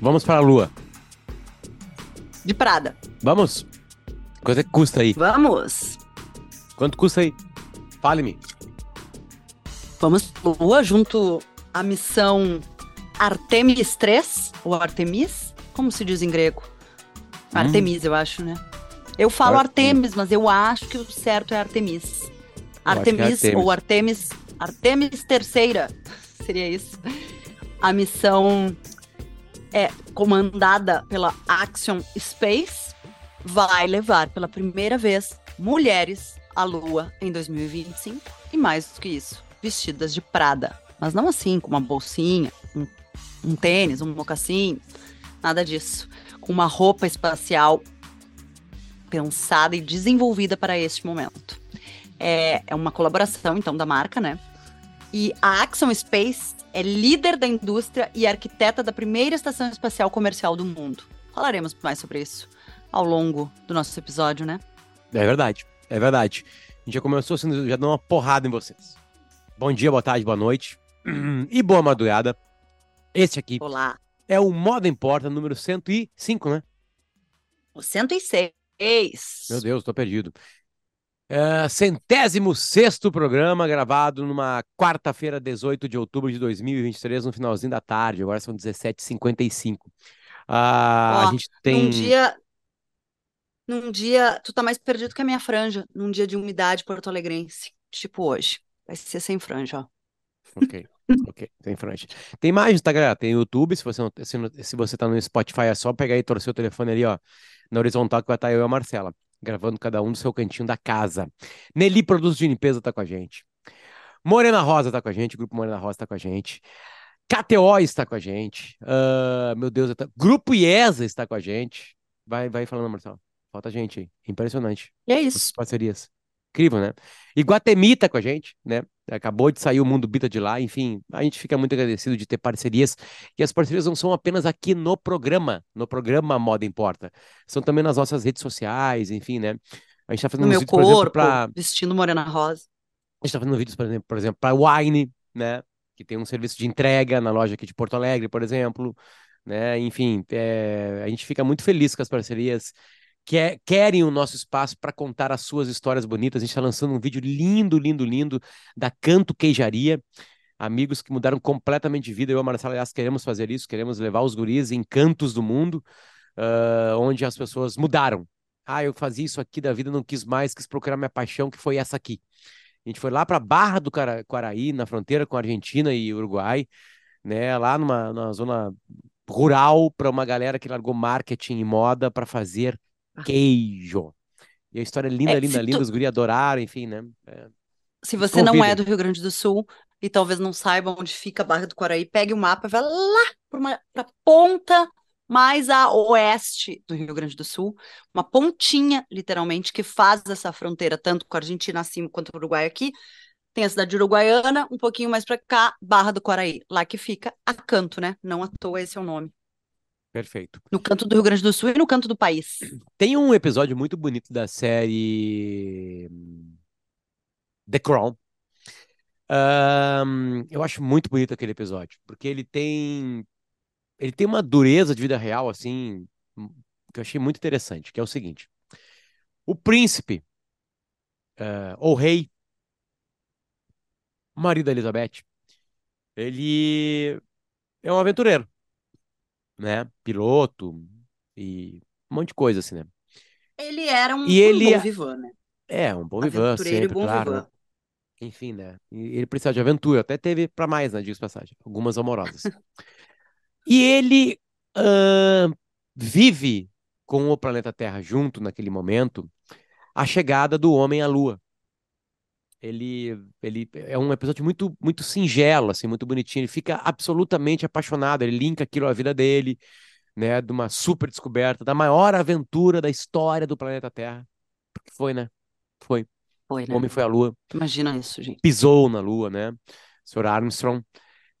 Vamos para a Lua. De Prada. Vamos? Quanto é que custa aí? Vamos. Quanto custa aí? Fale-me. Vamos pra Lua junto à missão Artemis 3, ou Artemis, como se diz em grego? Artemis, eu acho, né? Eu falo Artemis. Mas eu acho que o certo é Artemis. é Artemis, Artemis. ou Artemis, Artemis terceira, seria isso. A missão é comandada pela Axiom Space, vai levar pela primeira vez mulheres à Lua em 2025 e mais do que isso, vestidas de Prada, mas não assim com uma bolsinha, um, um tênis, um mocassim, nada disso, com uma roupa espacial pensada e desenvolvida para este momento. É, é uma colaboração, então, da marca, né? E a Axiom Space é líder da indústria e arquiteta da primeira estação espacial comercial do mundo. Falaremos mais sobre isso ao longo do nosso episódio, né? É verdade, é verdade. A gente já começou sendo, já dando uma porrada em vocês. Bom dia, boa tarde, boa noite e boa madrugada. Esse aqui Olá. é o Moda Importa número 105, né? O 106. Meu Deus, tô perdido. É, centésimo sexto programa gravado numa quarta-feira, 18 de outubro de 2023, no finalzinho da tarde. Agora são 17h55. Ah, Ó, a gente tem. Num dia. Num dia. Tu tá mais perdido que a minha franja. Num dia de umidade porto-alegrense. Tipo hoje. Vai ser sem franja, ó. Ok, ok, tem franja. Tem mais no Instagram, tem YouTube. Se você, não, se, se você tá no Spotify, é só pegar e torcer o telefone ali, ó, na horizontal, que vai estar eu e a Marcela, gravando cada um do seu cantinho da casa. Nelly Produtos de Limpeza tá com a gente. Morena Rosa tá com a gente, Grupo Morena Rosa tá com a gente. KTO está com a gente. Ah, meu Deus, eu tô- Grupo IESA está com a gente. Vai, vai falando, Marcelo. Falta gente aí. Impressionante. E é isso. parcerias. Incrível, né? Iguatemi tá com a gente, né? Acabou de sair o Mundo Bita de lá, enfim, a gente fica muito agradecido de ter parcerias. E as parcerias não são apenas aqui no programa, no programa Moda Importa. São também nas nossas redes sociais, enfim, né? A gente tá fazendo No vídeos, por exemplo, corpo, para vestindo morena rosa. a gente tá fazendo vídeos, por exemplo, por exemplo, para Wine, né? Que tem um serviço de entrega na loja aqui de Porto Alegre, por exemplo, né? Enfim, é, a gente fica muito feliz com as parcerias que é- querem o nosso espaço para contar as suas histórias bonitas. A gente está lançando um vídeo lindo, lindo, lindo da Canto Queijaria. Amigos que mudaram completamente de vida. Eu e a Marcela, aliás, queremos fazer isso, queremos levar os guris em cantos do mundo, ah, onde as pessoas mudaram. Ah, eu fazia isso aqui da vida, não quis mais, quis procurar minha paixão, que foi essa aqui. A gente foi lá para Barra do Quaraí, na fronteira com a Argentina e Uruguai, né? Lá numa, numa zona rural, para uma galera que largou marketing e moda para fazer queijo. E a história é linda, É, linda, se tu- os guri adoraram, enfim, né? É, Se você não é do Rio Grande do Sul e talvez não saiba onde fica a Barra do Quaraí, pegue o mapa e vai lá para a ponta mais a oeste do Rio Grande do Sul, uma pontinha, literalmente, que faz essa fronteira tanto com a Argentina acima quanto o Uruguai aqui. Tem a cidade de Uruguaiana, um pouquinho mais para cá, Barra do Quaraí, lá que fica a canto, né? Não à toa esse é o nome. Perfeito. No canto do Rio Grande do Sul e no canto do país. Tem um episódio muito bonito da série hum, The Crown. Ahn, eu acho muito bonito aquele episódio, porque ele tem ele tem uma dureza de vida real assim, hum, que eu achei muito interessante, que é o seguinte: o príncipe eh, ou rei, o marido da Elizabeth, ele é um aventureiro, né? Piloto e um monte de coisa assim, né? Ele era um, E um ele- bom vivan, né? É, um bom vivan, sempre, bom claro, né? vivan. Enfim, né? E ele precisava de aventura, até teve pra mais, né? Diga de passagem, algumas amorosas. E ele ahn, vive com o planeta Terra junto naquele momento a chegada do homem à Lua. Ele, ele é um episódio muito, muito singelo, assim, muito bonitinho. Ele fica absolutamente apaixonado. Ele linka aquilo à vida dele, né? De uma super descoberta, da maior aventura da história do planeta Terra. Porque foi, né? Foi. Foi, O né? homem foi à Lua Imagina isso, gente. pisou na Lua, né? Sr. Armstrong.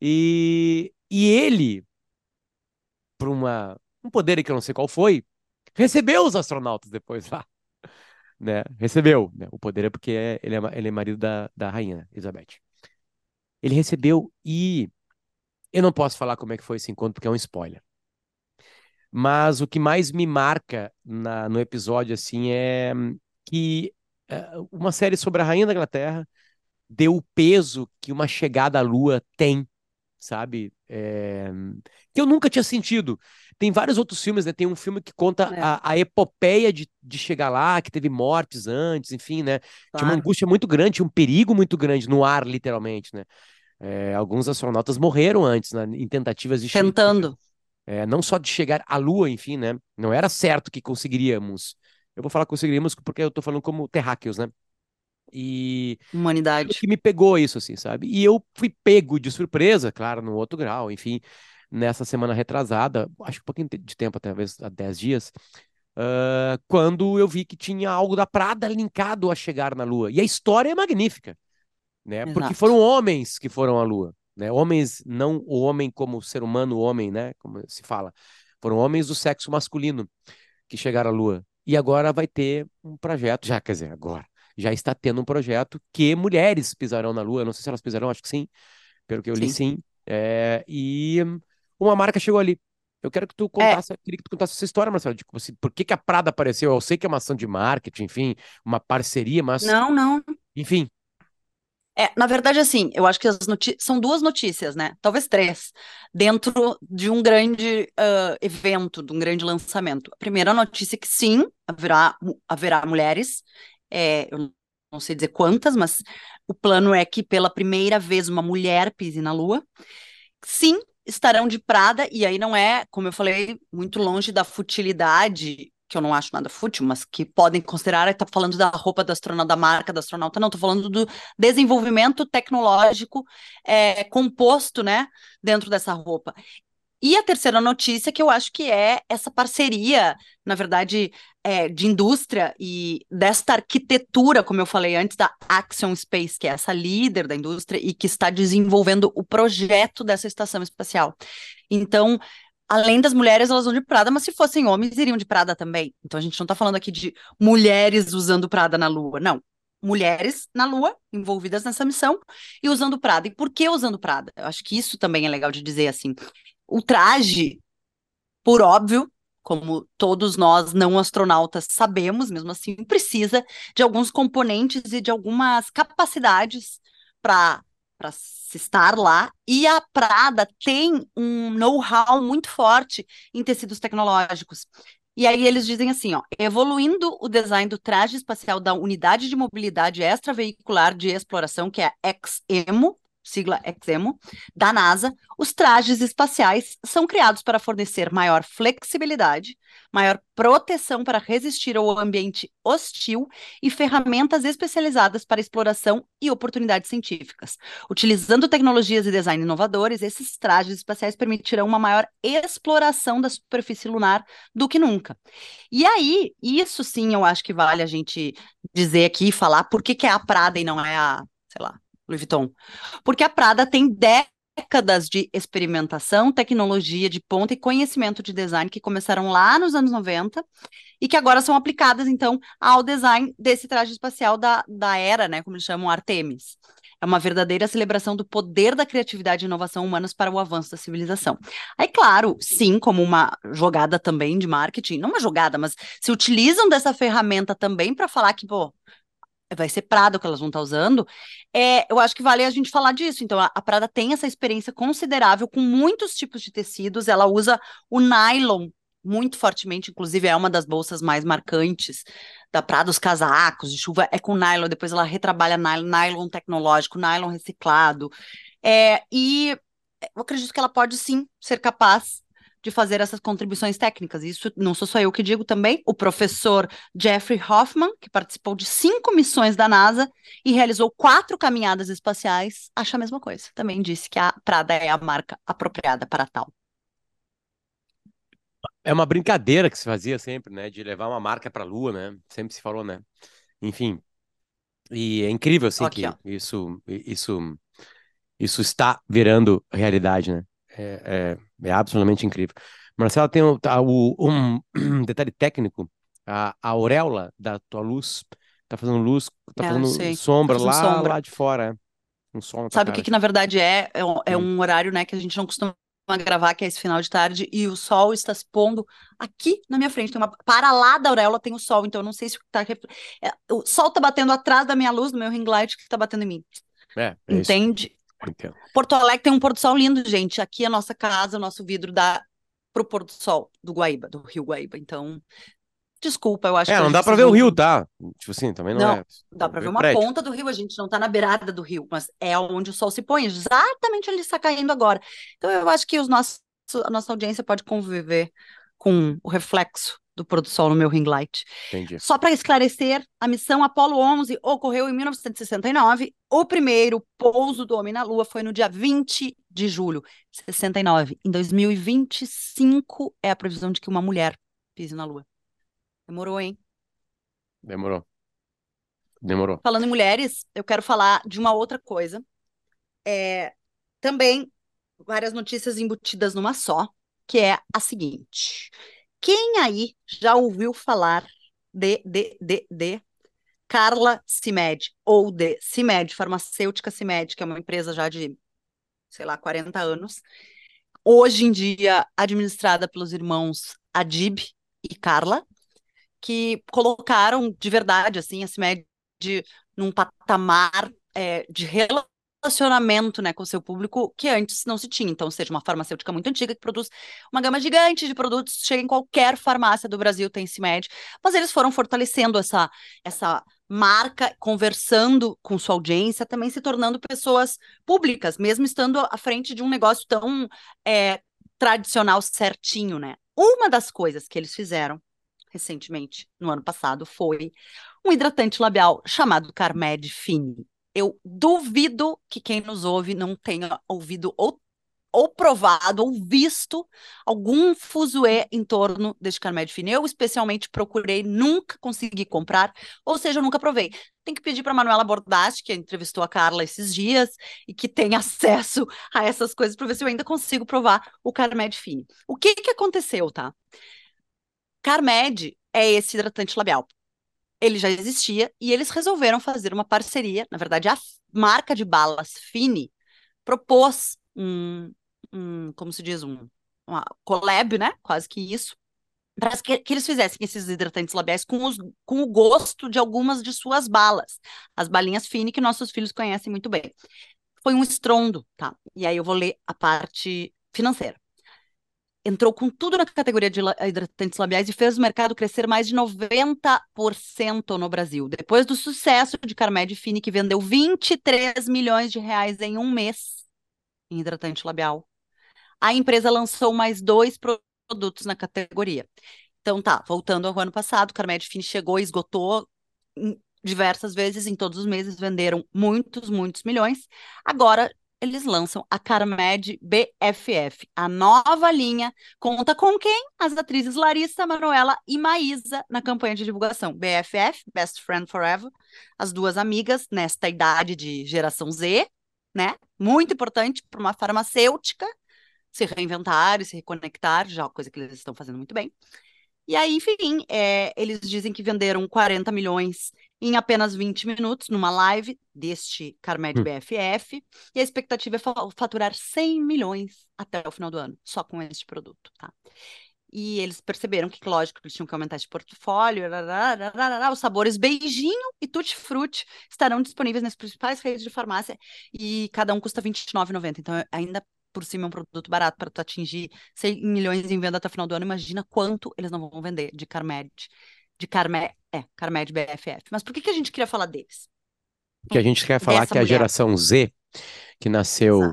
E, e ele, por uma, um poder que eu não sei qual foi, recebeu os astronautas depois lá. Né? Recebeu. Né? O poder é porque ele, é, ele é marido da, da rainha? Elizabeth. Ele recebeu e eu não posso falar como é que foi esse encontro porque é um spoiler. Mas o que mais me marca na, no episódio, assim, é que é, uma série sobre a Rainha da Inglaterra deu o peso que uma chegada à Lua tem, sabe? É... Que eu nunca tinha sentido. Tem vários outros filmes, né? Tem um filme que conta É. a, a epopeia de, de chegar lá, que teve mortes antes, enfim, né? Tinha uma Claro. angústia muito grande, um perigo muito grande no ar, literalmente, né? É, alguns astronautas morreram antes, né, em tentativas de Tentando. é, não só de chegar à Lua, enfim, né? Não era certo que conseguiríamos. Eu vou falar conseguiríamos porque eu tô falando como terráqueos, né? E Humanidade. que me pegou isso, assim, sabe? E eu fui pego de surpresa, claro, no outro grau, enfim, nessa semana retrasada, acho que um pouquinho de tempo, talvez há 10 dias, ah, quando eu vi que tinha algo da Prada linkado a chegar na Lua. E a história é magnífica, né? Porque Exato. foram homens que foram à Lua, né? Homens, não o homem como ser humano, o homem, né? Como se fala. Foram homens do sexo masculino que chegaram à Lua. E agora vai ter um projeto, já quer dizer, agora já está tendo um projeto que mulheres pisarão na Lua. Eu Não sei se elas pisarão, acho que sim, pelo que eu li, Sim. sim. É, e uma marca chegou ali. Eu quero que tu É, contasse, queria que tu contasse essa história, Marcelo. Tipo assim, por que que a Prada apareceu? Eu sei que é uma ação de marketing, enfim, uma parceria, mas, não, não. enfim, É, na verdade, assim, eu acho que são duas notícias, né? Talvez três, dentro de um grande ah, evento, de um grande lançamento. A primeira notícia é que sim, haverá, haverá mulheres, é, eu não sei dizer quantas, mas o plano é que pela primeira vez uma mulher pise na Lua. Sim, estarão de Prada, e aí não é, como eu falei, muito longe da futilidade, que eu não acho nada fútil, mas que podem considerar, tá falando da roupa do astronauta, da marca do astronauta, não, tô falando do desenvolvimento tecnológico é, composto, né, dentro dessa roupa. E a terceira notícia, que eu acho que é essa parceria, na verdade, é, de indústria e desta arquitetura, como eu falei antes, da Axion Space, que é essa líder da indústria e que está desenvolvendo o projeto dessa estação espacial. Então, além das mulheres, elas vão de Prada, mas se fossem homens, iriam de Prada também. Então, a gente não está falando aqui de mulheres usando Prada na Lua, não. Mulheres na Lua, envolvidas nessa missão, e usando Prada. E por que usando Prada? Eu acho que isso também é legal de dizer assim. O traje, por óbvio, como todos nós não astronautas sabemos, mesmo assim, precisa de alguns componentes e de algumas capacidades para para se estar lá. E a Prada tem um know-how muito forte em tecidos tecnológicos. E aí eles dizem assim, ó, evoluindo o design do traje espacial da Unidade de Mobilidade Extraveicular de Exploração, que é a XEMO, sigla XEMO, da NASA, os trajes espaciais são criados para fornecer maior flexibilidade, maior proteção para resistir ao ambiente hostil e ferramentas especializadas para exploração e oportunidades científicas. Utilizando tecnologias e design inovadores, esses trajes espaciais permitirão uma maior exploração da superfície lunar do que nunca. E aí, isso sim, eu acho que vale a gente dizer aqui, falar por que, que é a Prada e não é a, sei lá, Louis Vuitton. Porque a Prada tem décadas de experimentação, tecnologia de ponta e conhecimento de design que começaram lá nos anos 90 e que agora são aplicadas, então, ao design desse traje espacial da, da era, né, como eles chamam, Artemis. É uma verdadeira celebração do poder da criatividade e inovação humanas para o avanço da civilização. Aí, claro, sim, como uma jogada também de marketing, não uma jogada, mas se utilizam dessa ferramenta também para falar que, pô, vai ser Prada que elas vão estar usando, é, eu acho que vale a gente falar disso. Então, a, a Prada tem essa experiência considerável com muitos tipos de tecidos, ela usa o nylon muito fortemente, inclusive é uma das bolsas mais marcantes da Prada, os casacos de chuva é com nylon, depois ela retrabalha nylon, nylon tecnológico, nylon reciclado, é, e eu acredito que ela pode sim ser capaz de fazer essas contribuições técnicas. Isso não sou só eu que digo também. O professor Jeffrey Hoffman, que participou de cinco missões da NASA e realizou quatro caminhadas espaciais, acha a mesma coisa. Também disse que a Prada é a marca apropriada para tal. É uma brincadeira que se fazia sempre, né? De levar uma marca para a Lua, né? Sempre se falou, né? Enfim. E é incrível, assim, Aqui, que ó. isso, isso, isso está virando realidade, né? É, é, é absolutamente incrível. Marcela, tem o, tá, o- um detalhe técnico. A, a auréola da tua luz tá fazendo luz, tá É, fazendo sei. sombra Tá fazendo lá, sombra. lá de fora. é. Um tua Sabe o que, que na verdade é? É um, é Hum. um horário, né, que a gente não costuma gravar, que é esse final de tarde, e o sol está se pondo aqui na minha frente. Tem uma, para lá da auréola tem o sol, então eu não sei se tá, é, o sol está batendo atrás da minha luz, do meu ring light, que está batendo em mim. É, é Entende? Porto Alegre tem um pôr do sol lindo, gente. Aqui a nossa casa, o nosso vidro dá pro pôr do sol do Guaíba, do Rio Guaíba. Então, Desculpa, eu acho é, que. não dá pra ver o rio, tá? Tipo assim, também não, não é. Dá pra ver uma prédio. ponta do rio, a gente não tá na beirada do rio, mas é onde o sol se põe, exatamente onde ele está caindo agora. Então eu acho que os nossos, a nossa audiência pode conviver com o reflexo do pôr do sol no meu ring light. Entendi. Só para esclarecer, a missão Apollo 11 ocorreu em 1969. O primeiro pouso do homem na Lua foi no dia 20 de julho de 69. Em 2025 é a previsão de que uma mulher pise na Lua. Demorou, hein? Demorou. Demorou. Falando em mulheres, eu quero falar de uma outra coisa. É, também várias notícias embutidas numa só, que é a seguinte. Quem aí já ouviu falar de, de, de, de Carla Cimed, ou de Cimed, farmacêutica Cimed, que é uma empresa já de, sei lá, 40 anos, hoje em dia administrada pelos irmãos Adib e Carla, que colocaram de verdade assim a CIMED num patamar é, de relacionamento né, com seu público que antes não se tinha. Então, seja uma farmacêutica muito antiga que produz uma gama gigante de produtos, chega em qualquer farmácia do Brasil, tem CIMED, mas eles foram fortalecendo essa, essa marca, conversando com sua audiência, também se tornando pessoas públicas, mesmo estando à frente de um negócio tão é, tradicional certinho, né? Uma das coisas que eles fizeram recentemente, no ano passado, foi um hidratante labial chamado Carmed Fine. Eu duvido que quem nos ouve não tenha ouvido ou ou provado ou visto algum fuzuê em torno deste Carmed Fine. Eu especialmente procurei, nunca consegui comprar, ou seja, eu nunca provei. Tem que pedir para Manuela Bordasti, que entrevistou a Carla esses dias e que tem acesso a essas coisas para ver se eu ainda consigo provar o Carmed Fine. O que que aconteceu, tá? Carmed é esse hidratante labial. Ele já existia e eles resolveram fazer uma parceria. Na verdade, a marca de balas Fini propôs um, um como se diz, um uma collab, né? Quase que isso, para que, que, eles fizessem esses hidratantes labiais com, os, com o gosto de algumas de suas balas, as balinhas Fini que nossos filhos conhecem muito bem. Foi um estrondo, tá? E aí eu vou ler a parte financeira entrou com tudo na categoria de hidratantes labiais e fez o mercado crescer mais de 90% no Brasil. Depois do sucesso de Carmed Fini, que vendeu 23 milhões de reais em um mês em hidratante labial, a empresa lançou mais dois produtos na categoria. Então tá, voltando ao ano passado, Carmed Fini chegou esgotou diversas vezes, em todos os meses venderam muitos, muitos milhões. Agora eles lançam a Carmed BFF. A nova linha conta com quem? As atrizes Larissa, Manuela e Maísa na campanha de divulgação. BFF, Best Friend Forever, as duas amigas nesta idade de geração Z, né? Muito importante para uma farmacêutica se reinventar e se reconectar, já coisa que eles estão fazendo muito bem. E aí, enfim, é, eles dizem que venderam 40 milhões em apenas 20 minutos numa live deste Carmed hum. BFF, e a expectativa é faturar 100 milhões até o final do ano, só com este produto, tá? E eles perceberam que, lógico, eles tinham que aumentar esse portfólio, os sabores beijinho e tutti-frutti estarão disponíveis nas principais redes de farmácia e cada um custa R$29,90. Então, ainda por cima é um produto barato para tu atingir 100 milhões em venda até o final do ano. Imagina quanto eles não vão vender de Carmed de Carmed, é, Carmed BFF. Mas por que, que a gente queria falar deles? Que a gente quer falar Dessa que é a geração Z, que nasceu.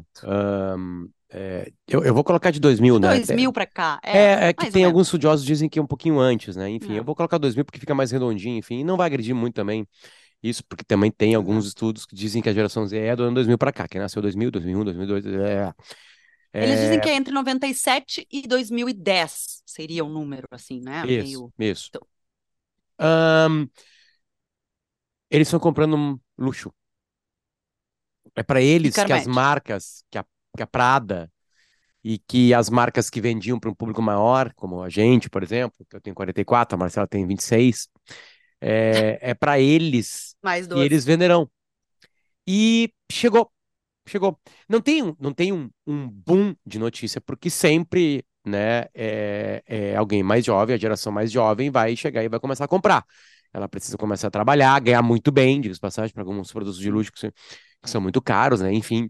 É, eu, eu, vou colocar de 2000, de né? 2000 para cá. É, é, é que tem alguns estudiosos que dizem que é um pouquinho antes, né? Enfim, é. eu vou colocar 2000 porque fica mais redondinho, enfim, e não vai agredir muito também isso, porque também tem alguns estudos que dizem que a geração Z é do ano 2000 para cá, quem nasceu 2000, 2001, 2002, é. Eles dizem que é entre 97 e 2010 seria o um número, assim, né? Isso, Meio... isso. Então, um, eles estão comprando um luxo. É para eles que as marcas, que a, que a Prada e que as marcas que vendiam para um público maior, como a gente, por exemplo, que eu tenho 44, a Marcela tem 26, é, é para eles Mais e eles venderão. E chegou. Chegou. Não tem, um, não tem um, um boom de notícia, porque sempre, né, é, é alguém mais jovem, a geração mais jovem, vai chegar e vai começar a comprar. Ela precisa começar a trabalhar, ganhar muito bem, diga passagem, para alguns produtos de luxo que, que são muito caros, né? Enfim.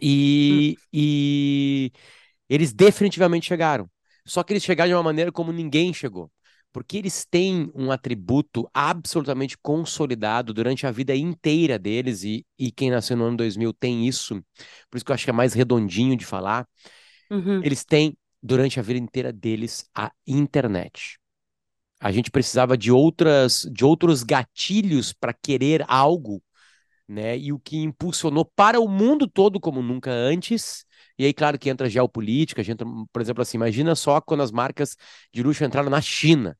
E, hum. e eles definitivamente chegaram. Só que eles chegaram de uma maneira como ninguém chegou porque eles têm um atributo absolutamente consolidado durante a vida inteira deles, e, e quem nasceu no ano 2000 tem isso, por isso que eu acho que é mais redondinho de falar. Uhum. Eles têm, durante a vida inteira deles, a internet. A gente precisava de outras, de outros gatilhos para querer algo, né? E o que impulsionou para o mundo todo como nunca antes. E aí, claro que entra a geopolítica, entra, por exemplo, assim, imagina só quando as marcas de luxo entraram na China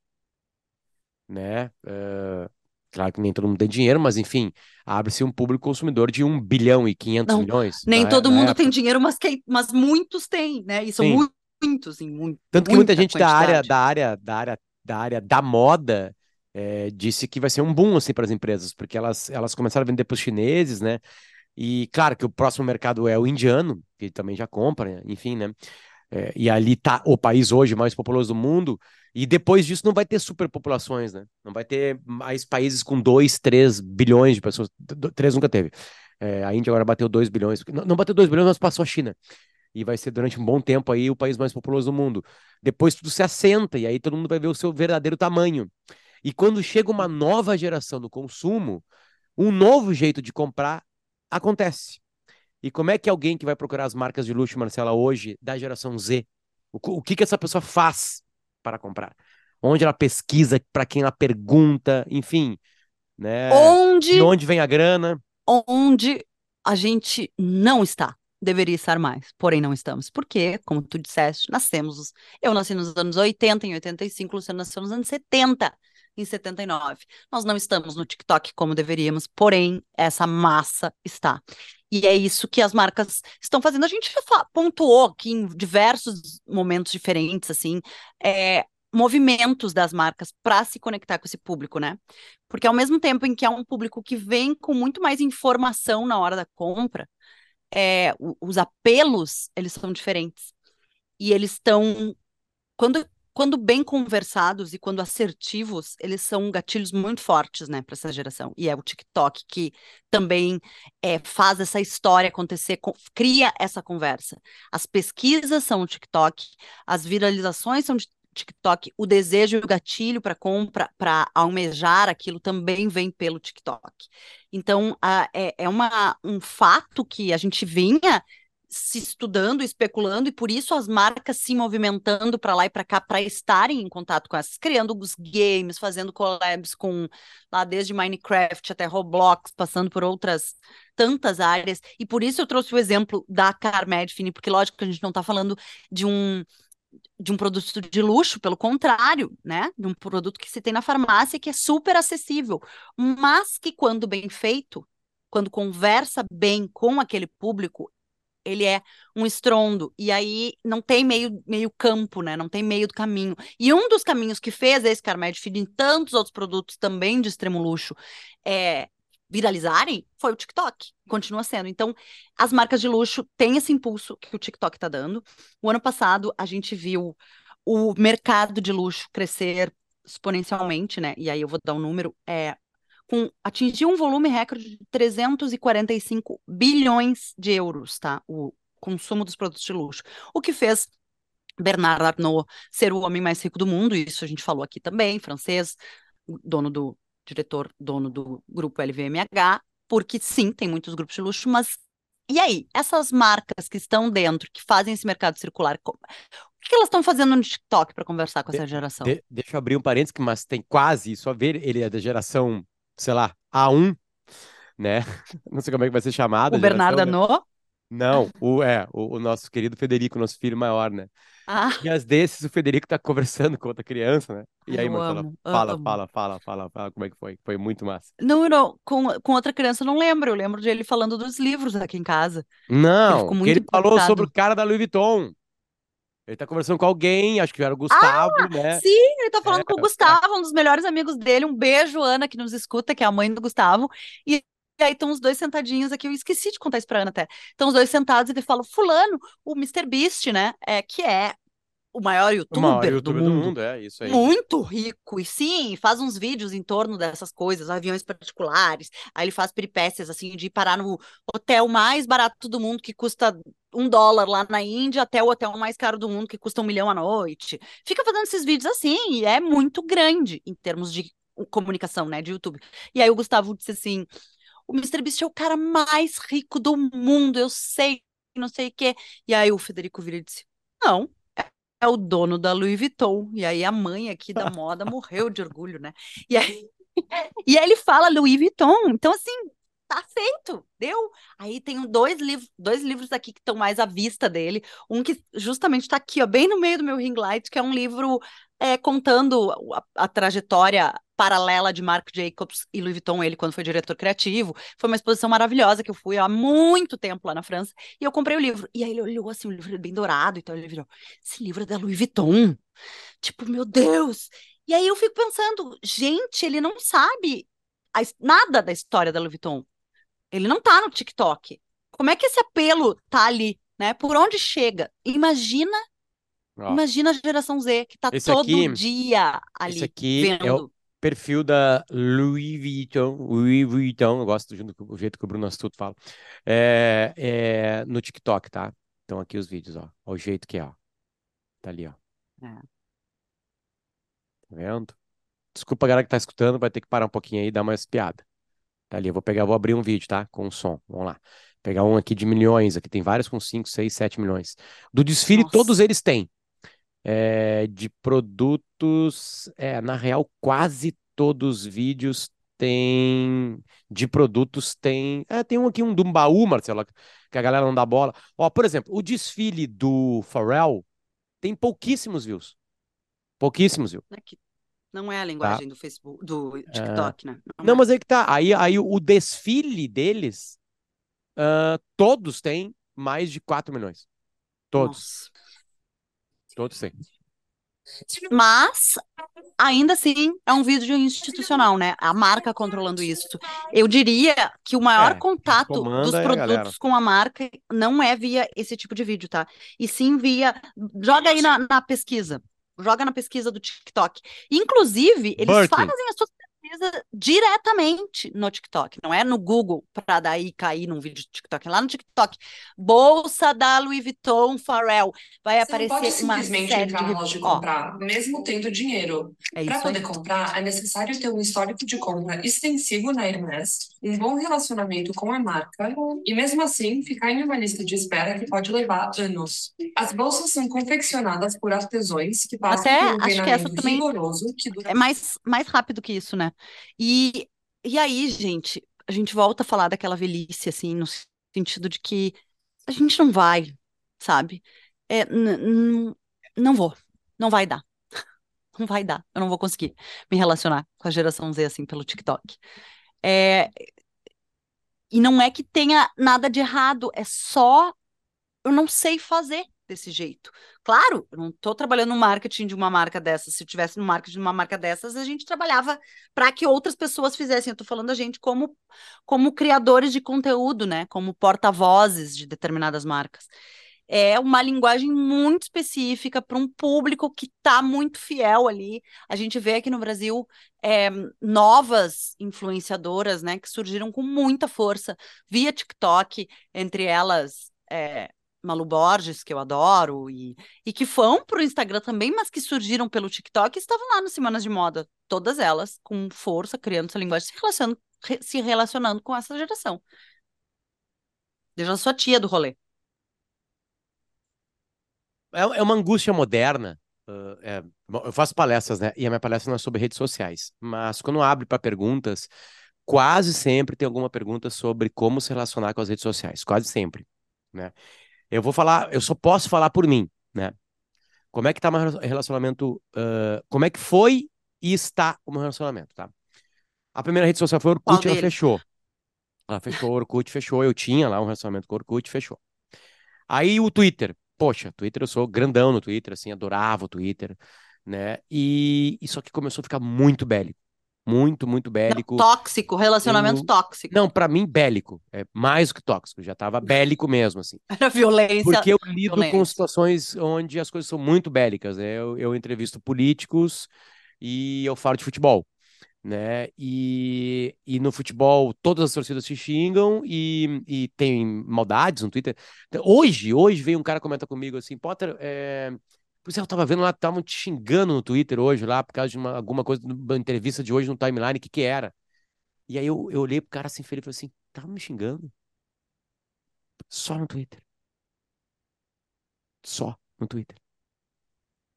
né? Uh, claro que nem todo mundo tem dinheiro, mas enfim, abre-se um público consumidor de 1 bilhão e 500 Não, milhões. Nem na, todo na mundo época. tem dinheiro, mas, que, mas muitos têm, né? E são Sim. muitos, em muito, Tanto que muita gente da área, da área, da área, da área da moda é, disse que vai ser um boom assim para as empresas, porque elas, elas começaram a vender para os chineses, né? E claro que o próximo mercado é o indiano, que também já compra, né? enfim, né? É, e ali tá o país hoje mais populoso do mundo. E depois disso não vai ter superpopulações, né? Não vai ter mais países com 2, 3 bilhões de pessoas. 3 nunca teve. É, a Índia agora bateu 2 bilhões. Não, não bateu 2 bilhões, mas passou a China. E vai ser durante um bom tempo aí o país mais populoso do mundo. Depois tudo se assenta e aí todo mundo vai ver o seu verdadeiro tamanho. E quando chega uma nova geração do consumo, um novo jeito de comprar acontece. E como é que alguém que vai procurar as marcas de luxo, Marcela, hoje, da geração Z, o, o que, que essa pessoa faz para comprar? Onde ela pesquisa, para quem ela pergunta, enfim, né? Onde, de onde vem a grana? Onde a gente não está. Deveria estar mais, porém não estamos. Porque, como tu disseste, nascemos. Eu nasci nos anos 80, em 85, Luciano nasceu nos anos 70 em 79. Nós não estamos no TikTok como deveríamos, porém, essa massa está. E é isso que as marcas estão fazendo. A gente já pontuou aqui em diversos momentos diferentes, assim, é, movimentos das marcas para se conectar com esse público, né? Porque ao mesmo tempo em que é um público que vem com muito mais informação na hora da compra, é, os apelos, eles são diferentes. E eles estão quando quando bem conversados e quando assertivos, eles são gatilhos muito fortes, né, para essa geração. E é o TikTok que também é, faz essa história acontecer, cria essa conversa. As pesquisas são o TikTok, as viralizações são de TikTok, o desejo e o gatilho para compra, para almejar aquilo também vem pelo TikTok. Então, a, é, é uma, um fato que a gente vinha se estudando, especulando, e por isso as marcas se movimentando para lá e para cá para estarem em contato com essas, criando os games, fazendo collabs com lá desde Minecraft até Roblox, passando por outras tantas áreas. E por isso eu trouxe o exemplo da Carmed Fini, porque lógico que a gente não está falando de um de um produto de luxo, pelo contrário, né? De um produto que se tem na farmácia que é super acessível, mas que quando bem feito, quando conversa bem com aquele público, ele é um estrondo, e aí não tem meio, meio campo, né? Não tem meio do caminho. E um dos caminhos que fez esse Carmed Feed em tantos outros produtos também de extremo luxo é, viralizarem foi o TikTok, continua sendo. Então, as marcas de luxo têm esse impulso que o TikTok está dando. O ano passado, a gente viu o mercado de luxo crescer exponencialmente, né? E aí eu vou dar um número, é com, atingiu um volume recorde de 345 bilhões de euros, tá? O consumo dos produtos de luxo. O que fez Bernard Arnault ser o homem mais rico do mundo, isso a gente falou aqui também, francês, dono do diretor, dono do grupo LVMH, porque sim, tem muitos grupos de luxo, mas e aí, essas marcas que estão dentro, que fazem esse mercado circular, o que elas estão fazendo no TikTok para conversar com essa geração? De, deixa eu abrir um parênteses, mas tem quase isso a ver. Ele é da geração sei lá, A1, né? Não sei como é que vai ser chamado. O Bernardo Arnault? Não, o, é, o, o, nosso querido Federico, nosso filho maior, né? Ah. E às desses o Federico tá conversando com outra criança, né? E aí, Marcela, fala, amo. fala, fala, fala, fala, como é que foi? Foi muito massa. Não, não, com, com outra criança eu não lembro, eu lembro de ele falando dos livros aqui em casa. Não, ele, ele falou sobre o cara da Louis Vuitton. Ele tá conversando com alguém, acho que era o Gustavo, ah, né? Sim, ele tá falando é, com o Gustavo, um dos melhores amigos dele. Um beijo, Ana, que nos escuta, que é a mãe do Gustavo. E aí estão os dois sentadinhos aqui, eu esqueci de contar isso pra Ana até. Estão os dois sentados e ele fala, fulano, o Mr. Beast, né, é, que é o maior youtuber, O maior do youtuber do mundo, é isso aí. muito rico, e sim, faz uns vídeos em torno dessas coisas, aviões particulares, aí ele faz peripécias, assim, de parar no hotel mais barato do mundo, que custa um dólar lá na Índia, até o hotel mais caro do mundo, que custa um milhão à noite. Fica fazendo esses vídeos assim, e é muito grande em termos de comunicação, né, de YouTube. E aí o Gustavo disse assim, o Mr. Beast é o cara mais rico do mundo, eu sei, não sei o quê. E aí o Federico vira e disse, não, é o dono da Louis Vuitton. E aí a mãe aqui da moda morreu de orgulho, né? E aí, e aí ele fala Louis Vuitton. Então, assim, tá feito, deu. Aí tem dois, livros, dois livros aqui que estão mais à vista dele. Um que justamente está aqui, ó, bem no meio do meu ring light, que é um livro é, contando a, a trajetória paralela de Marc Jacobs e Louis Vuitton, ele quando foi diretor criativo. Foi uma exposição maravilhosa que eu fui há muito tempo lá na França, e eu comprei o livro. E aí ele olhou assim, o livro bem dourado, então ele virou, esse livro é da Louis Vuitton. Tipo, meu Deus! E aí eu fico pensando, gente, ele não sabe a, nada da história da Louis Vuitton. Ele não tá no TikTok. Como é que esse apelo tá ali, né? Por onde chega? Imagina, Ó, imagina a geração Z que tá Esse todo aqui- dia ali esse aqui vendo. é o perfil da Louis Vuitton, Louis Vuitton, eu gosto do, do jeito que o Bruno Astuto fala, é, é, no TikTok, tá? Então aqui os vídeos, ó, ó o jeito que é, ó. Tá ali, ó. É. Tá vendo? Desculpa a galera que tá escutando, vai ter que parar um pouquinho aí e dar uma espiada. Tá ali, eu vou pegar, vou abrir um vídeo, tá? Com som, vamos lá. Pegar um aqui de milhões, aqui tem vários com 5, 6, 7 milhões. Do desfile, Nossa. todos eles têm. É, de produtos, é, na real, quase todos os vídeos têm. De produtos tem. É, tem um aqui, um do baú, Marcelo, que a galera não dá bola. Ó, por exemplo, o desfile do Pharrell tem pouquíssimos views. Pouquíssimos views. não é a linguagem do Facebook, do TikTok, né? Não, é. mas aí que tá. Aí, aí o desfile deles, ah, todos têm mais de 4 milhões. Todos. Nossa. Todos têm. Mas ainda assim é um vídeo institucional, né? A marca controlando isso. Eu diria que o maior É, contato dos é a produtos com a marca não é via esse tipo de vídeo, tá? E sim via. Joga aí na, na pesquisa. Joga na pesquisa do TikTok. Inclusive, eles Birkin. fazem as suas pesquisas diretamente no TikTok, não é no Google para daí cair num vídeo de TikTok, é lá no TikTok. Bolsa da Louis Vuitton Pharrell. Vai Você não pode aparecer simplesmente entrar na loja e reviews. Ó, comprar, mesmo tendo dinheiro. é Para isso aí. poder comprar, é necessário ter um histórico de compra extensivo na Hermès, um bom relacionamento com a marca e, mesmo assim, ficar em uma lista de espera que pode levar anos. As bolsas são confeccionadas por artesãos que passam Até por um que treinamento também rigoroso que dura é mais, mais rápido que isso, né? E, e aí, gente, a gente volta a falar daquela velhice, assim, no sentido de que a gente não vai, sabe? É, não vou, não vai dar. Não vai dar, eu não vou conseguir me relacionar com a geração Z, assim, pelo TikTok. É, e não é que tenha nada de errado, é só eu não sei fazer desse jeito. Claro, eu não estou trabalhando no marketing de uma marca dessas. Se eu tivesse no marketing de uma marca dessas, a gente trabalhava para que outras pessoas fizessem. Eu estou falando a gente como, como criadores de conteúdo, né? Como porta-vozes de determinadas marcas. É uma linguagem muito específica para um público que está muito fiel ali. A gente vê aqui no Brasil é, novas influenciadoras, né, que surgiram com muita força via TikTok, entre elas é, Malu Borges, que eu adoro, e, e que foram para o Instagram também, mas que surgiram pelo TikTok e estavam lá nas Semanas de Moda, todas elas com força, criando essa linguagem, se relacionando, re- se relacionando com essa geração. Sou a tia do rolê. É, é uma angústia moderna. ah, é, eu faço palestras, né? E a minha palestra não é sobre redes sociais. Mas quando abre para perguntas, quase sempre tem alguma pergunta sobre como se relacionar com as redes sociais. Quase sempre, né? Eu vou falar, eu só posso falar por mim, né? Como é que tá meu rela- relacionamento? ah, como é que foi e está o meu relacionamento, tá? A primeira rede social foi Orkut, ela fechou. Ela fechou, Orkut fechou. Eu tinha lá um relacionamento com o Orkut, fechou. Aí o Twitter. Poxa, Twitter, eu sou grandão no Twitter, assim, adorava o Twitter, né? E isso aqui começou a ficar muito bélico. Muito, muito bélico. Não, tóxico, relacionamento Eu- tóxico. Não, pra mim, bélico. É mais do que tóxico. Já tava bélico mesmo, assim. Era violência. Porque eu lido com violência. situações onde as coisas são muito bélicas, né? Eu, eu entrevisto políticos e eu falo de futebol, né? E, e no futebol todas as torcidas se xingam e, e tem maldades no Twitter. Hoje, hoje veio um cara comentar comigo assim, Potter, é... É, eu tava vendo lá, estavam te xingando no Twitter hoje lá, por causa de uma, alguma coisa, uma entrevista de hoje no timeline, o que que era? E aí eu, eu olhei pro cara assim, feliz, e falei assim, tava me xingando? Só no Twitter. Só no Twitter.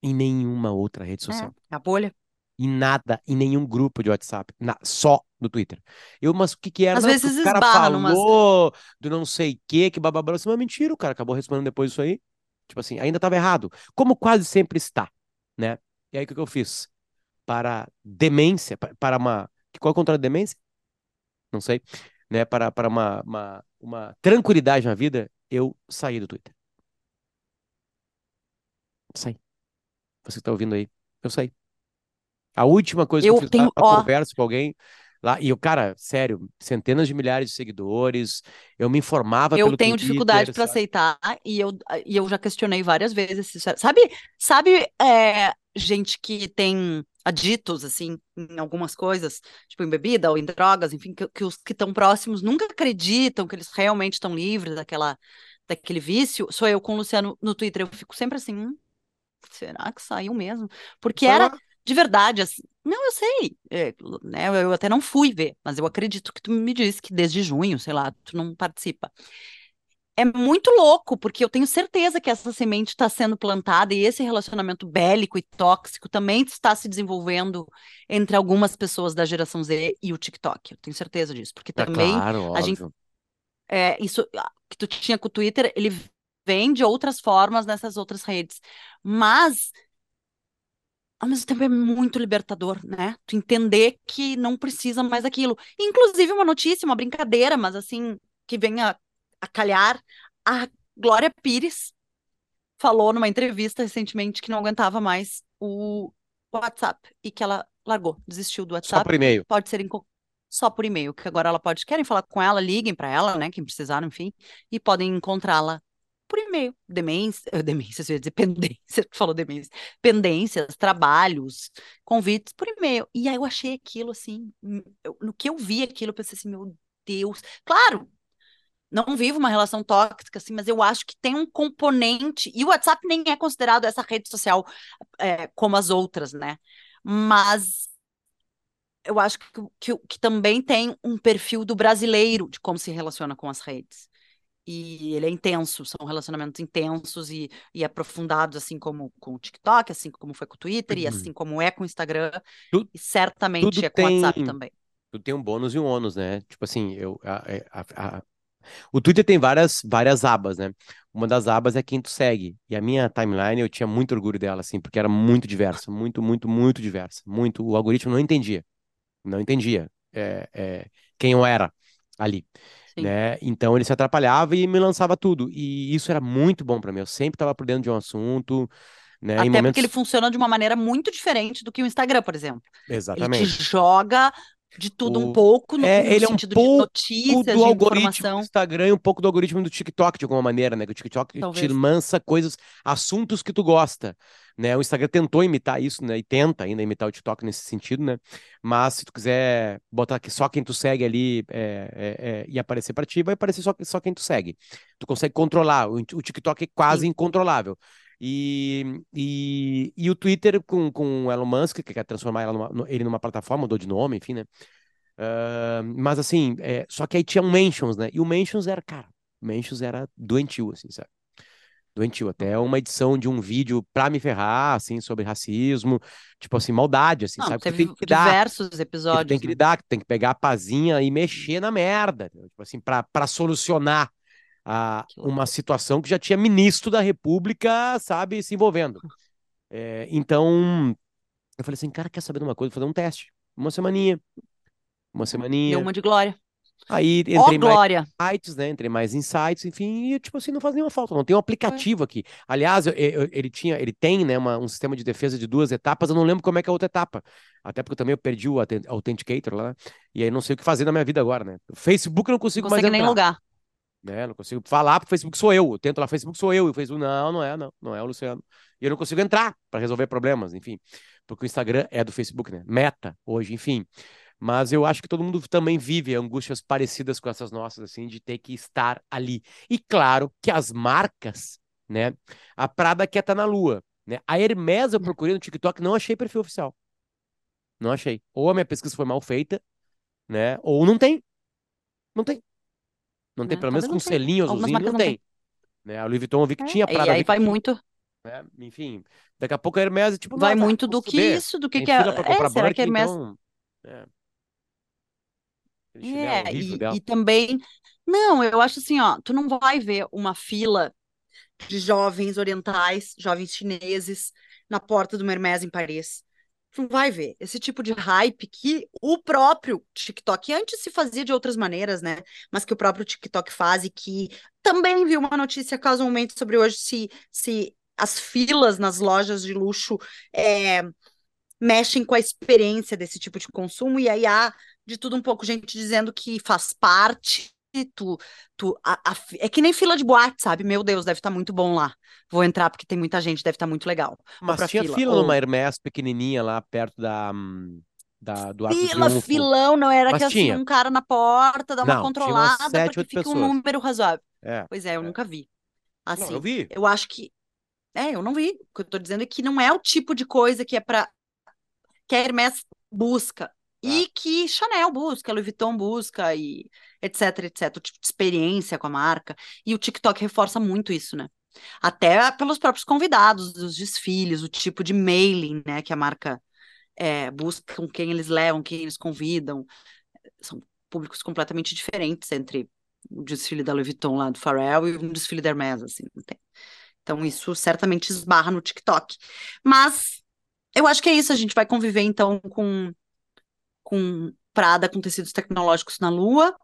Em nenhuma outra rede social. É, a bolha. Em nada, em nenhum grupo de WhatsApp. Na, só no Twitter. Eu, mas o que que era? Às Não, vezes o cara numas- falou do não sei o que, que bababá. Assim, mas mentira, o cara acabou respondendo depois isso aí. Tipo assim, ainda estava errado. Como quase sempre está, né? E aí o que eu fiz? Para demência, pa- para uma... Qual é o contrário de demência? Não sei. Né? Para, para uma, uma, uma tranquilidade na vida, eu saí do Twitter. Saí. Você que tá ouvindo aí, eu saí. A última coisa que eu Eu fiz tenho- uma ó. conversa com alguém lá, e eu, cara, sério, centenas de milhares de seguidores, eu me informava Eu pelo tenho Twitter, dificuldade para aceitar e eu, e eu já questionei várias vezes. isso é- Sabe, sabe é, gente que tem aditos, assim, em algumas coisas, tipo em bebida ou em drogas, enfim, que, que os que estão próximos nunca acreditam que eles realmente estão livres daquela, daquele vício. Sou eu com o Luciano no Twitter, eu fico sempre assim, "Hum, será que saiu mesmo? Porque era. De verdade, assim. Não, eu sei, é, né? Eu até não fui ver, mas eu acredito que tu me disse que desde junho, sei lá, tu não participa. É muito louco, porque eu tenho certeza que essa semente está sendo plantada e esse relacionamento bélico e tóxico também está se desenvolvendo entre algumas pessoas da geração Z e o TikTok. Eu tenho certeza disso, porque É também claro, a gente- é, isso ah, que tu tinha com o Twitter, ele vem de outras formas nessas outras redes. Mas, ao mesmo tempo, é muito libertador, né? Tu entender que não precisa mais daquilo. Inclusive, uma notícia, uma brincadeira, mas assim, que venha a calhar, a Glória Pires falou numa entrevista recentemente que não aguentava mais o WhatsApp e que ela largou, desistiu do Só WhatsApp por e-mail. pode ser só por e-mail, que agora ela pode, querem falar com ela, liguem para ela, né, quem precisar, enfim, e podem encontrá-la por e-mail. Demência, eh, demências, eu ia dizer pendência, tu falou demência, pendências, trabalhos, convites por e-mail. E aí eu achei aquilo assim, hum, eu- no que eu vi aquilo, eu pensei assim, meu Deus, claro. Não vivo uma relação tóxica, assim, mas eu acho que tem um componente. E o WhatsApp nem é considerado essa rede social é, como as outras, né? Mas eu acho que, que, que também tem um perfil do brasileiro de como se relaciona com as redes. E ele é intenso, são relacionamentos intensos e, e aprofundados, assim como com o TikTok, assim como foi com o Twitter, e Uhum. assim como é com o Instagram, Tu- e certamente é com o WhatsApp também. Tu tem um bônus e um ônus, né? Tipo assim, eu, a- a- a- o Twitter tem várias, várias abas, né? Uma das abas é quem tu segue. E a minha timeline, eu tinha muito orgulho dela, assim, porque era muito diversa, muito, muito, muito diversa. Muito, o algoritmo não entendia. Não entendia é, é, quem eu era ali, Sim. né? Então ele se atrapalhava e me lançava tudo. E isso era muito bom pra mim. Eu sempre estava por dentro de um assunto, né? Até porque momentos... ele funciona de uma maneira muito diferente do que o Instagram, por exemplo. Ele te Exatamente. joga de tudo um O- pouco no, é, no ele é um sentido pouco de notícias, do de algoritmo do informação. Instagram e um pouco do algoritmo do TikTok, de alguma maneira, né? Que o TikTok te Talvez. lança coisas, assuntos que tu gosta, né? O Instagram tentou imitar isso, né? E tenta ainda imitar o TikTok nesse sentido, né? Mas se tu quiser botar que só quem tu segue ali é, é, é, e aparecer pra ti, vai aparecer só, só quem tu segue. Tu consegue controlar. O, o TikTok é quase Sim. incontrolável. E, e, e o Twitter com, com o Elon Musk, que quer transformar numa- ele numa plataforma, mudou de nome, enfim, né? Ah, mas assim, é, só que aí tinha um Mentions, né? E o Mentions era, cara, o Mentions era doentio, assim, sabe? Doentio. Até uma edição de um vídeo pra me ferrar, assim, sobre racismo, tipo assim, maldade, assim, Não, sabe? Teve tem que dar, diversos tu tem episódios, que né? lidar, que tem que pegar a pazinha e mexer na merda, tipo assim, pra, pra solucionar a, uma situação que já tinha ministro da República, sabe, se envolvendo. É, então, eu falei assim, cara, quer saber de uma coisa? Vou fazer um teste. Uma semaninha. Uma Deu semaninha. uma de glória. Aí entrei mais Glória. sites, né? Entrei mais em sites, enfim, e tipo assim, não faz nenhuma falta. Não tem um aplicativo aqui. Aliás, eu- eu- ele tinha, ele tem, né, uma- um sistema de defesa de duas etapas, eu não lembro como é que é a outra etapa. Até porque eu também eu perdi o Authent- Authenticator lá, e aí não sei o que fazer na minha vida agora, né? O Facebook eu não Não consigo mais consegue nem entrar, lugar. Né? Não consigo falar pro Facebook sou eu. Eu tento lá, Facebook sou eu, e o Facebook, não, não é, não, não é o Luciano. E eu não consigo entrar para resolver problemas, enfim. Porque o Instagram é do Facebook, né? Meta hoje, enfim. Mas eu acho que todo mundo também vive angústias parecidas com essas nossas, assim, de ter que estar ali. E claro que as marcas, né? A Prada quer estar na lua, né? A Hermes eu procurei no TikTok, não achei perfil oficial. Não achei. Ou a minha pesquisa foi mal feita, né? Ou não tem. Não tem. Não tem, É, pelo menos com selinho Algumas azulzinho, marcas não não tem. Né? A Louis Vuitton eu vi que É, tinha, a e Prada eu aí vi que vai tinha, muito, né? Enfim, daqui a pouco a Hermes, tipo, vai muito do vamos que isso, do que Tem que é. fila pra comprar É, será que Birkin, Hermes então... É. Aquele chinelo É, horrível e, dela. e também. Não, eu acho assim, ó, tu não vai ver uma fila de jovens orientais, jovens chineses, na porta do Hermès em Paris. Não vai ver esse tipo de hype que o próprio TikTok antes se fazia de outras maneiras, né? Mas que o próprio TikTok faz e que também vi uma notícia casualmente sobre hoje se, se as filas nas lojas de luxo é, mexem com a experiência desse tipo de consumo, e aí há de tudo um pouco gente dizendo que faz parte. Tu, tu, a- a é que nem fila de boate, sabe? Meu Deus, deve estar muito bom lá. Vou entrar porque tem muita gente, deve estar muito legal. Mas tinha fila. fila Ou numa Hermes pequenininha lá perto da, da, do fila, filão, não era Mas que assim, tinha. um cara na porta, dá uma Não, controlada sete, que oito fique um pessoas. número razoável. É. Pois é, eu É. nunca vi. Não, eu Assim, vi. eu acho que. É, eu não vi. O que eu tô dizendo é que não é o tipo de coisa que é para que a Hermès busca. E que Chanel busca, Louis Vuitton busca, e etc, etc. O tipo de experiência com a marca. E o TikTok reforça muito isso, né? Até pelos próprios convidados dos desfiles, o tipo de mailing, né, que a marca é, busca, com quem eles levam, quem eles convidam. São públicos completamente diferentes entre o desfile da Louis Vuitton lá do Pharrell e um desfile da Hermès, assim. Então isso certamente esbarra no TikTok. Mas eu acho que é isso, a gente vai conviver então com com Prada com tecidos tecnológicos na Lua,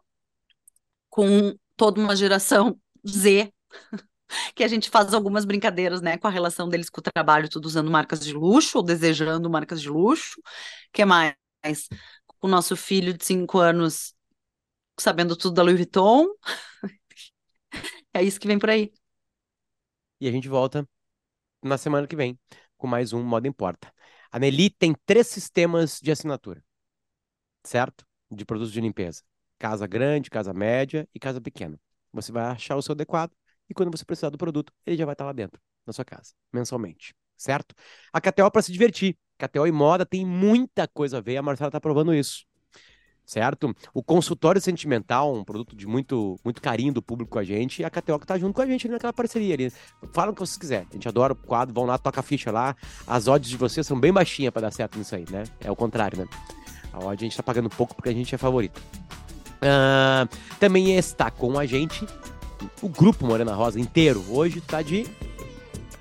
com toda uma geração Z, que a gente faz algumas brincadeiras, né, com a relação deles com o trabalho, tudo usando marcas de luxo ou desejando marcas de luxo. que mais? Com o nosso filho de cinco anos sabendo tudo da Louis Vuitton. É isso que vem por aí. E a gente volta na semana que vem com mais um Moda Importa. A Nelly tem três sistemas de assinatura, certo? De produtos de limpeza: casa grande, casa média e casa pequena. Você vai achar o seu adequado e quando você precisar do produto, ele já vai estar lá dentro, na sua casa, mensalmente, certo? A KTO é para se divertir. KTO e moda tem muita coisa a ver, a Marcela está provando isso. Certo? O consultório sentimental, um produto de muito, muito carinho do público com a gente, e a KTO que tá junto com a gente naquela parceria ali. Fala o que vocês quiserem. A gente adora o quadro, vão lá, toca a ficha lá. As odds de vocês são bem baixinhas para dar certo nisso aí, né? É o contrário, né? A odd a gente tá pagando pouco porque a gente é favorito. Ah, também está com a gente o grupo Morena Rosa inteiro. Hoje tá de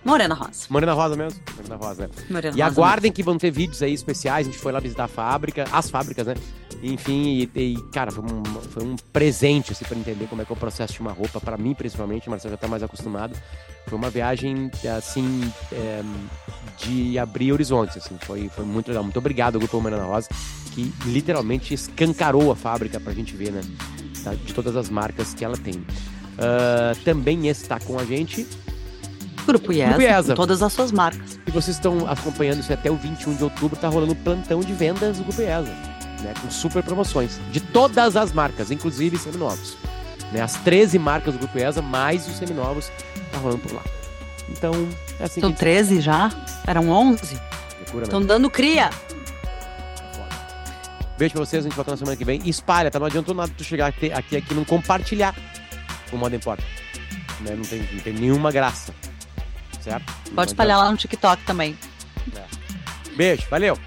Morena Rosa. Morena Rosa mesmo? Morena Rosa, né? Morena E Rosa aguardem que vão ter vídeos aí especiais. A gente foi lá visitar a fábrica, as fábricas, né? Enfim, e, e, cara, foi um, foi um presente, assim, pra entender como é que é o processo de uma roupa, para mim principalmente, o Marcelo já tá mais acostumado. Foi uma viagem, assim, é, de abrir horizontes, assim, foi, foi muito legal. Muito obrigado ao Grupo Morena Rosa, que literalmente escancarou a fábrica pra gente ver, né? De todas as marcas que ela tem. Ah, também está com a gente Grupo IESA, Grupo IESA. todas as suas marcas. e vocês estão acompanhando isso até o 21 de outubro, tá rolando plantão de vendas do Grupo IESA, né? Com super promoções de todas as marcas, inclusive seminovos. Né? As 13 marcas do Grupo IESA, mais os seminovos, tá rolando por lá. Então, é assim São que 13 já? Eram 11? a gente loucura, né? Estão dando cria. Beijo pra vocês, a gente volta na semana que vem. E espalha, tá? Não adiantou nada tu chegar aqui, aqui, aqui não compartilhar o Moda Importa. Né? Não, tem, não tem nenhuma graça. Certo? Não Pode espalhar lá no TikTok também. adianta. Beijo, valeu!